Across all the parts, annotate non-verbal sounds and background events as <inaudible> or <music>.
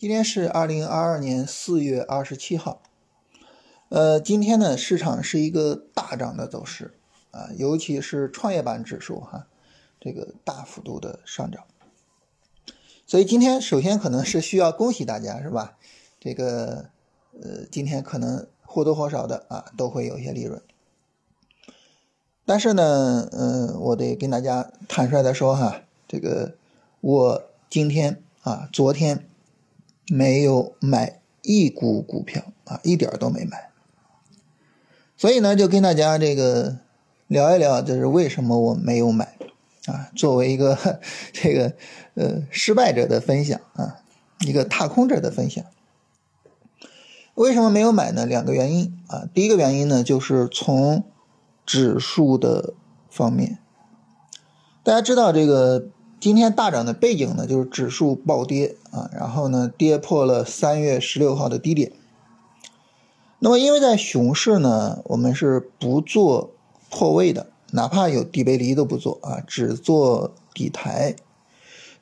今天是二零二二年四月二十七号，呃，今天呢，市场是一个大涨的走势啊，尤其是创业板指数哈，这个大幅度的上涨，所以今天首先可能是需要恭喜大家是吧？这个呃，今天可能或多或少的啊，都会有一些利润，但是呢，嗯，我得跟大家坦率的说哈，这个我今天啊，昨天。没有买一股股票啊，一点都没买。所以呢，就跟大家这个聊一聊，就是为什么我没有买啊？作为一个这个呃失败者的分享啊，一个踏空者的分享。为什么没有买呢？两个原因啊。第一个原因呢，就是从指数的方面，大家知道这个。今天大涨的背景呢，就是指数暴跌啊，然后呢跌破了三月十六号的低点。那么因为在熊市呢，我们是不做破位的，哪怕有底背离都不做啊，只做底台。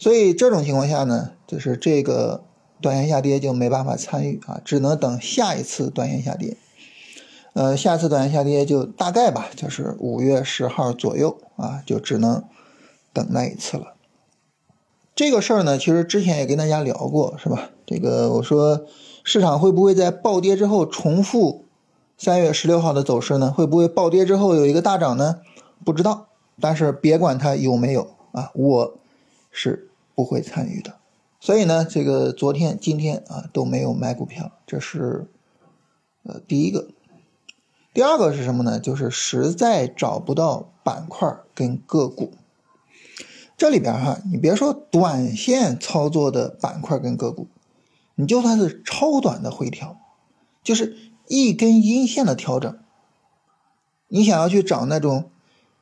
所以这种情况下呢，就是这个短线下跌就没办法参与啊，只能等下一次短线下跌。呃，下次短线下跌就大概吧，就是五月十号左右啊，就只能等那一次了。这个事儿呢，其实之前也跟大家聊过，是吧？这个我说市场会不会在暴跌之后重复三月十六号的走势呢？会不会暴跌之后有一个大涨呢？不知道，但是别管它有没有啊，我是不会参与的。所以呢，这个昨天、今天啊都没有买股票，这是呃第一个。第二个是什么呢？就是实在找不到板块跟个股。这里边哈，你别说短线操作的板块跟个股，你就算是超短的回调，就是一根阴线的调整，你想要去找那种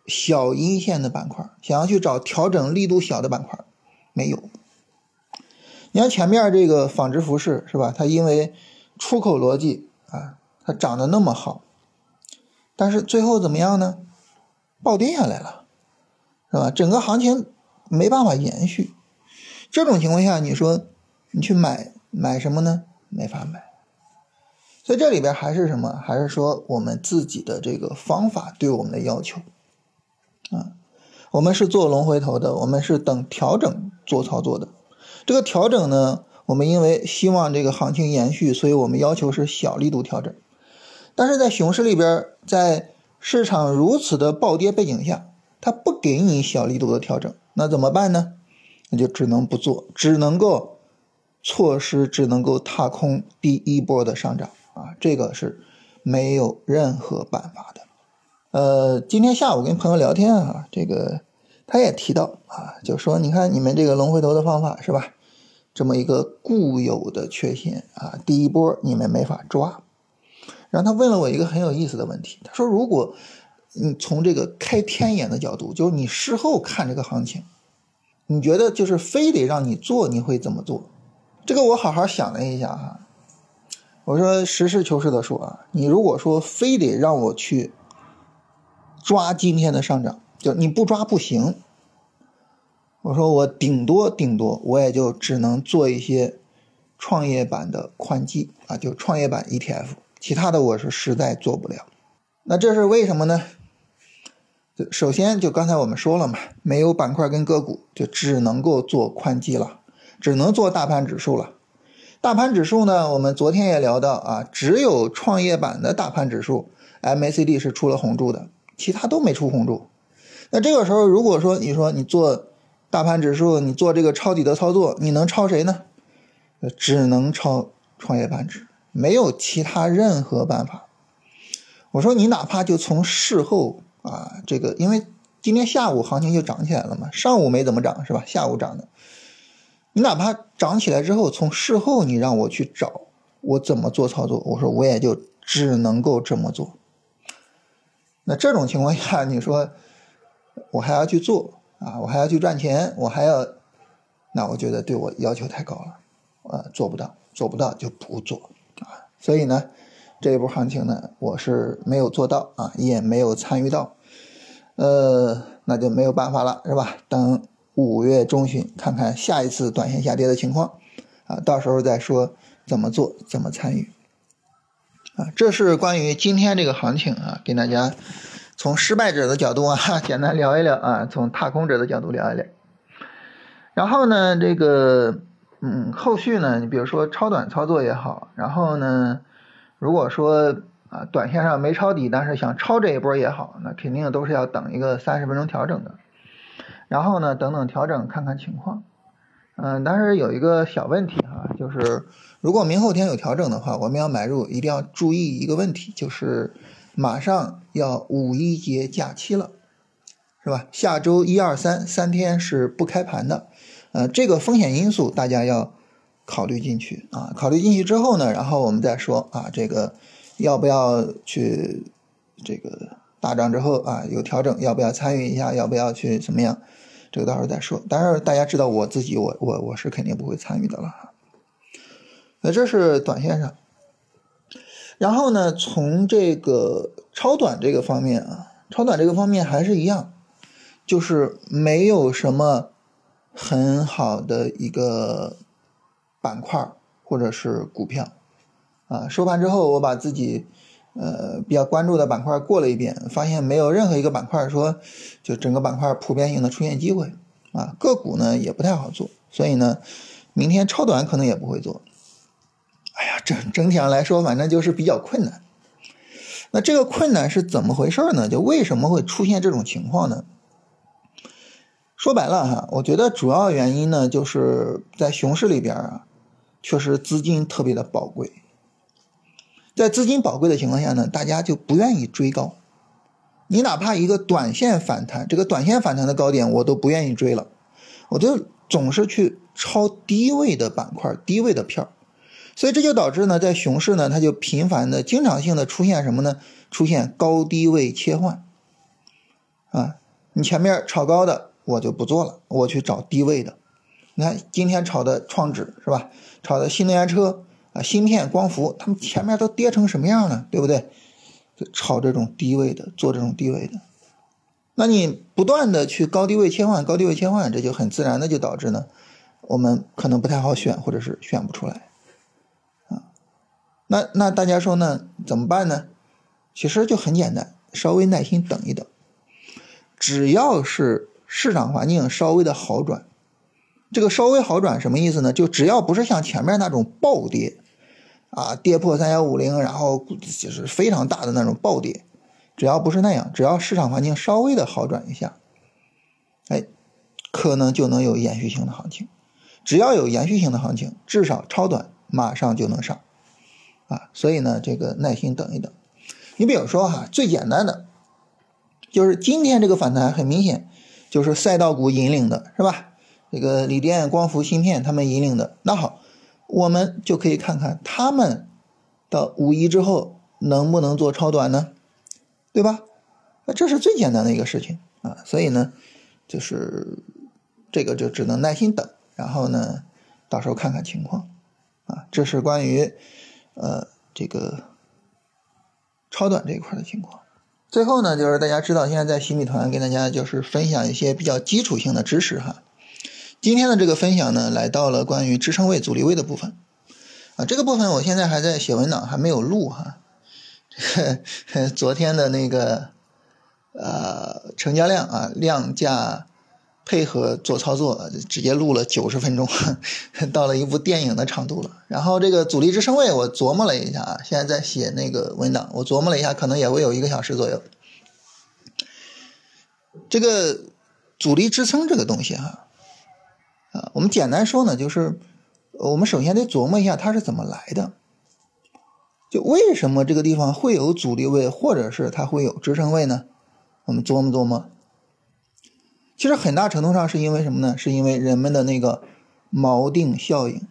小阴线的板块，想要去找调整力度小的板块，没有。你看前面这个纺织服饰是吧？它因为出口逻辑啊，它涨得那么好，但是最后怎么样呢？暴跌下来了，是吧？整个行情。没办法延续，这种情况下，你说你去买买什么呢？没法买。所以这里边还是什么？还是说我们自己的这个方法对我们的要求啊？我们是做龙回头的，我们是等调整做操作的。这个调整呢，我们因为希望这个行情延续，所以我们要求是小力度调整。但是在熊市里边，在市场如此的暴跌背景下，它不给你小力度的调整。那怎么办呢？那就只能不做，只能够错失，只能够踏空第一波的上涨啊！这个是没有任何办法的。呃，今天下午跟朋友聊天啊，这个他也提到啊，就说你看你们这个龙回头的方法是吧？这么一个固有的缺陷啊，第一波你们没法抓。然后他问了我一个很有意思的问题，他说如果。你从这个开天眼的角度，就是你事后看这个行情，你觉得就是非得让你做，你会怎么做？这个我好好想了一下哈，我说实事求是的说啊，你如果说非得让我去抓今天的上涨，就你不抓不行。我说我顶多顶多我也就只能做一些创业板的宽基啊，就创业板 ETF，其他的我是实在做不了。那这是为什么呢？首先，就刚才我们说了嘛，没有板块跟个股，就只能够做宽基了，只能做大盘指数了。大盘指数呢，我们昨天也聊到啊，只有创业板的大盘指数 MACD 是出了红柱的，其他都没出红柱。那这个时候，如果说你说你做大盘指数，你做这个抄底的操作，你能抄谁呢？只能抄创业板指，没有其他任何办法。我说你哪怕就从事后。啊，这个因为今天下午行情就涨起来了嘛，上午没怎么涨是吧？下午涨的，你哪怕涨起来之后，从事后你让我去找我怎么做操作，我说我也就只能够这么做。那这种情况下，你说我还要去做啊，我还要去赚钱，我还要，那我觉得对我要求太高了，呃，做不到，做不到就不做啊。所以呢。这一波行情呢，我是没有做到啊，也没有参与到，呃，那就没有办法了，是吧？等五月中旬看看下一次短线下跌的情况，啊，到时候再说怎么做，怎么参与。啊，这是关于今天这个行情啊，给大家从失败者的角度啊，<laughs> 简单聊一聊啊，从踏空者的角度聊一聊。然后呢，这个嗯，后续呢，你比如说超短操作也好，然后呢，如果说啊，短线上没抄底，但是想抄这一波也好，那肯定都是要等一个三十分钟调整的。然后呢，等等调整看看情况。嗯，但是有一个小问题哈，就是如果明后天有调整的话，我们要买入一定要注意一个问题，就是马上要五一节假期了，是吧？下周一二三三天是不开盘的，呃，这个风险因素大家要考虑进去啊。考虑进去之后呢，然后我们再说啊，这个要不要去这个大涨之后啊有调整，要不要参与一下，要不要去怎么样？这个到时候再说，但是大家知道我自己，我我我是肯定不会参与的了哈。那这是短线上，然后呢，从这个超短这个方面啊，超短这个方面还是一样，就是没有什么很好的一个板块或者是股票啊。收盘之后，我把自己。呃，比较关注的板块过了一遍，发现没有任何一个板块说就整个板块普遍性的出现机会啊，个股呢也不太好做，所以呢，明天超短可能也不会做。哎呀，整整体上来说，反正就是比较困难。那这个困难是怎么回事呢？就为什么会出现这种情况呢？说白了哈，我觉得主要原因呢，就是在熊市里边啊，确实资金特别的宝贵。在资金宝贵的情况下呢，大家就不愿意追高。你哪怕一个短线反弹，这个短线反弹的高点我都不愿意追了，我就总是去抄低位的板块、低位的票。所以这就导致呢，在熊市呢，它就频繁的、经常性的出现什么呢？出现高低位切换。啊，你前面炒高的我就不做了，我去找低位的。你看今天炒的创指是吧？炒的新能源车。啊，芯片、光伏，他们前面都跌成什么样了，对不对？就炒这种低位的，做这种低位的，那你不断的去高低位切换，高低位切换，这就很自然的就导致呢，我们可能不太好选，或者是选不出来。啊，那那大家说呢，怎么办呢？其实就很简单，稍微耐心等一等，只要是市场环境稍微的好转，这个稍微好转什么意思呢？就只要不是像前面那种暴跌。啊，跌破三幺五零，然后就是非常大的那种暴跌，只要不是那样，只要市场环境稍微的好转一下，哎，可能就能有延续性的行情。只要有延续性的行情，至少超短马上就能上，啊，所以呢，这个耐心等一等。你比如说哈，最简单的，就是今天这个反弹很明显就是赛道股引领的，是吧？这个锂电、光伏、芯片他们引领的。那好。我们就可以看看他们到五一之后能不能做超短呢？对吧？那这是最简单的一个事情啊，所以呢，就是这个就只能耐心等，然后呢，到时候看看情况啊。这是关于呃这个超短这一块的情况。最后呢，就是大家知道现在在新米团跟大家就是分享一些比较基础性的知识哈。今天的这个分享呢，来到了关于支撑位、阻力位的部分，啊，这个部分我现在还在写文档，还没有录哈。<laughs> 昨天的那个呃成交量啊，量价配合做操作，直接录了九十分钟，<laughs> 到了一部电影的长度了。然后这个阻力支撑位，我琢磨了一下啊，现在在写那个文档，我琢磨了一下，可能也会有一个小时左右。这个阻力支撑这个东西哈。啊，我们简单说呢，就是我们首先得琢磨一下它是怎么来的，就为什么这个地方会有阻力位，或者是它会有支撑位呢？我们琢磨琢磨。其实很大程度上是因为什么呢？是因为人们的那个锚定效应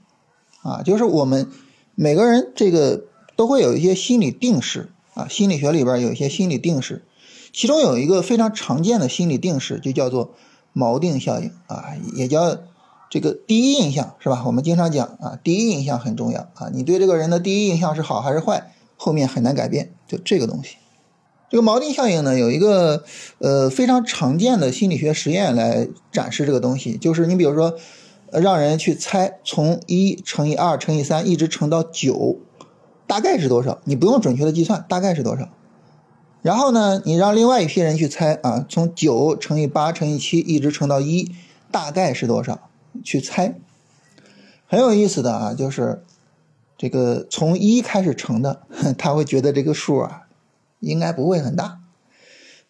啊，就是我们每个人这个都会有一些心理定式啊，心理学里边有一些心理定式，其中有一个非常常见的心理定式，就叫做锚定效应啊，也叫。这个第一印象是吧？我们经常讲啊，第一印象很重要啊。你对这个人的第一印象是好还是坏，后面很难改变。就这个东西，这个锚定效应呢，有一个呃非常常见的心理学实验来展示这个东西。就是你比如说，让人去猜从一乘以二乘以三一直乘到九，大概是多少？你不用准确的计算，大概是多少？然后呢，你让另外一批人去猜啊，从九乘以八乘以七一直乘到一，大概是多少？去猜。很有意思的啊，就是这个从一开始乘的，<laughs> 他会觉得这个数啊应该不会很大；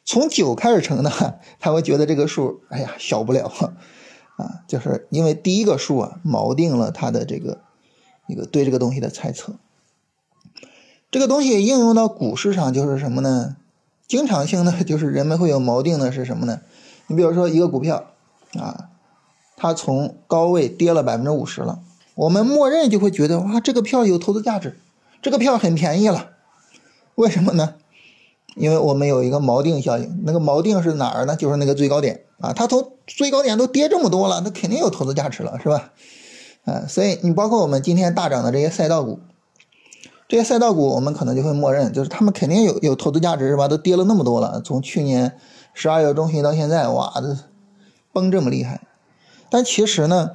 从九开始乘的，<laughs> 他会觉得这个数哎呀小不了 <laughs> 啊，就是因为第一个数啊锚定了他的这个一个对这个东西的猜测。这个东西应用到股市上就是什么呢？经常性的就是人们会有锚定的是什么呢？你比如说一个股票啊。它从高位跌了百分之五十了，我们默认就会觉得哇，这个票有投资价值，这个票很便宜了。为什么呢？因为我们有一个锚定效应，那个锚定是哪儿呢？就是那个最高点啊，它从最高点都跌这么多了，那肯定有投资价值了，是吧？啊，所以你包括我们今天大涨的这些赛道股，这些赛道股我们可能就会默认，就是他们肯定有有投资价值，是吧？都跌了那么多了，从去年十二月中旬到现在，哇，这崩这么厉害。但其实呢，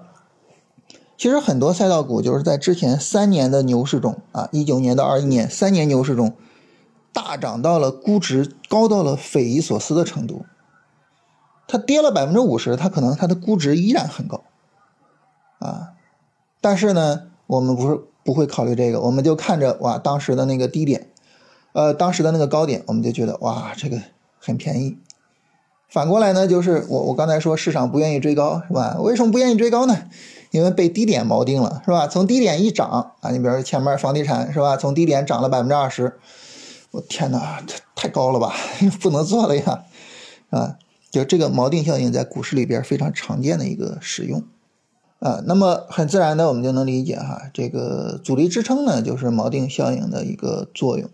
其实很多赛道股就是在之前三年的牛市中啊，一九年到二一年三年牛市中，大涨到了估值高到了匪夷所思的程度。它跌了百分之五十，它可能它的估值依然很高，啊，但是呢，我们不是不会考虑这个，我们就看着哇，当时的那个低点，呃，当时的那个高点，我们就觉得哇，这个很便宜。反过来呢，就是我我刚才说市场不愿意追高，是吧？为什么不愿意追高呢？因为被低点锚定了，是吧？从低点一涨啊，你比如说前面房地产，是吧？从低点涨了百分之二十，我天哪，太太高了吧，<laughs> 不能做了呀，啊，就这个锚定效应在股市里边非常常见的一个使用，啊，那么很自然的我们就能理解哈，这个阻力支撑呢，就是锚定效应的一个作用，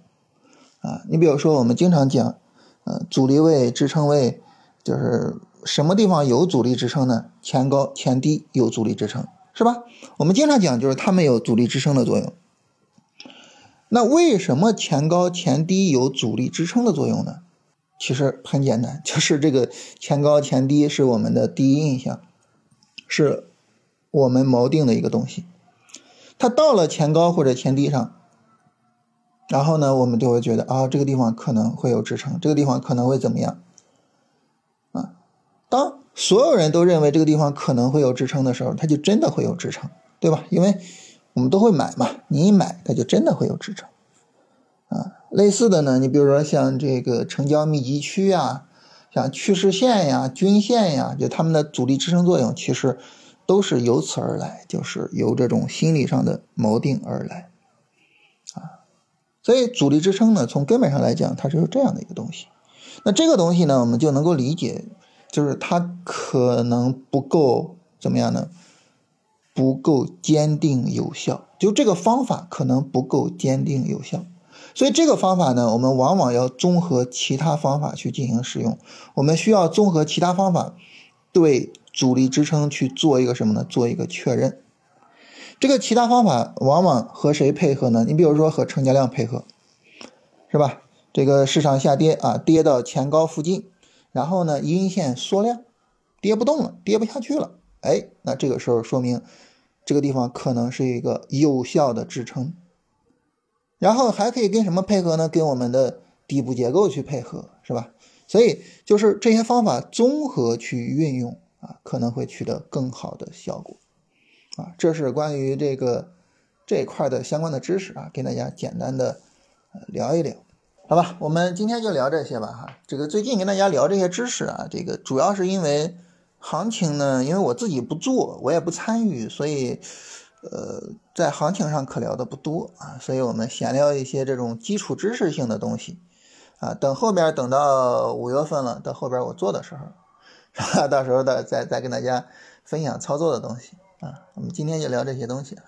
啊，你比如说我们经常讲，呃，阻力位、支撑位。就是什么地方有阻力支撑呢？前高前低有阻力支撑，是吧？我们经常讲，就是它们有阻力支撑的作用。那为什么前高前低有阻力支撑的作用呢？其实很简单，<laughs> 就是这个前高前低是我们的第一印象，是我们锚定的一个东西。它到了前高或者前低上，然后呢，我们就会觉得啊，这个地方可能会有支撑，这个地方可能会怎么样？当所有人都认为这个地方可能会有支撑的时候，它就真的会有支撑，对吧？因为我们都会买嘛，你一买，它就真的会有支撑。啊，类似的呢，你比如说像这个成交密集区呀，像趋势线呀、均线呀，就它们的阻力支撑作用，其实都是由此而来，就是由这种心理上的锚定而来。啊，所以阻力支撑呢，从根本上来讲，它就是这样的一个东西。那这个东西呢，我们就能够理解。就是它可能不够怎么样呢？不够坚定有效，就这个方法可能不够坚定有效，所以这个方法呢，我们往往要综合其他方法去进行使用。我们需要综合其他方法对阻力支撑去做一个什么呢？做一个确认。这个其他方法往往和谁配合呢？你比如说和成交量配合，是吧？这个市场下跌啊，跌到前高附近。然后呢，阴线缩量，跌不动了，跌不下去了。哎，那这个时候说明这个地方可能是一个有效的支撑。然后还可以跟什么配合呢？跟我们的底部结构去配合，是吧？所以就是这些方法综合去运用啊，可能会取得更好的效果。啊，这是关于这个这一块的相关的知识啊，跟大家简单的聊一聊。好吧，我们今天就聊这些吧哈。这个最近跟大家聊这些知识啊，这个主要是因为行情呢，因为我自己不做，我也不参与，所以呃，在行情上可聊的不多啊。所以我们闲聊一些这种基础知识性的东西啊。等后边等到五月份了，到后边我做的时候，是吧？到时候的再再跟大家分享操作的东西啊。我们今天就聊这些东西。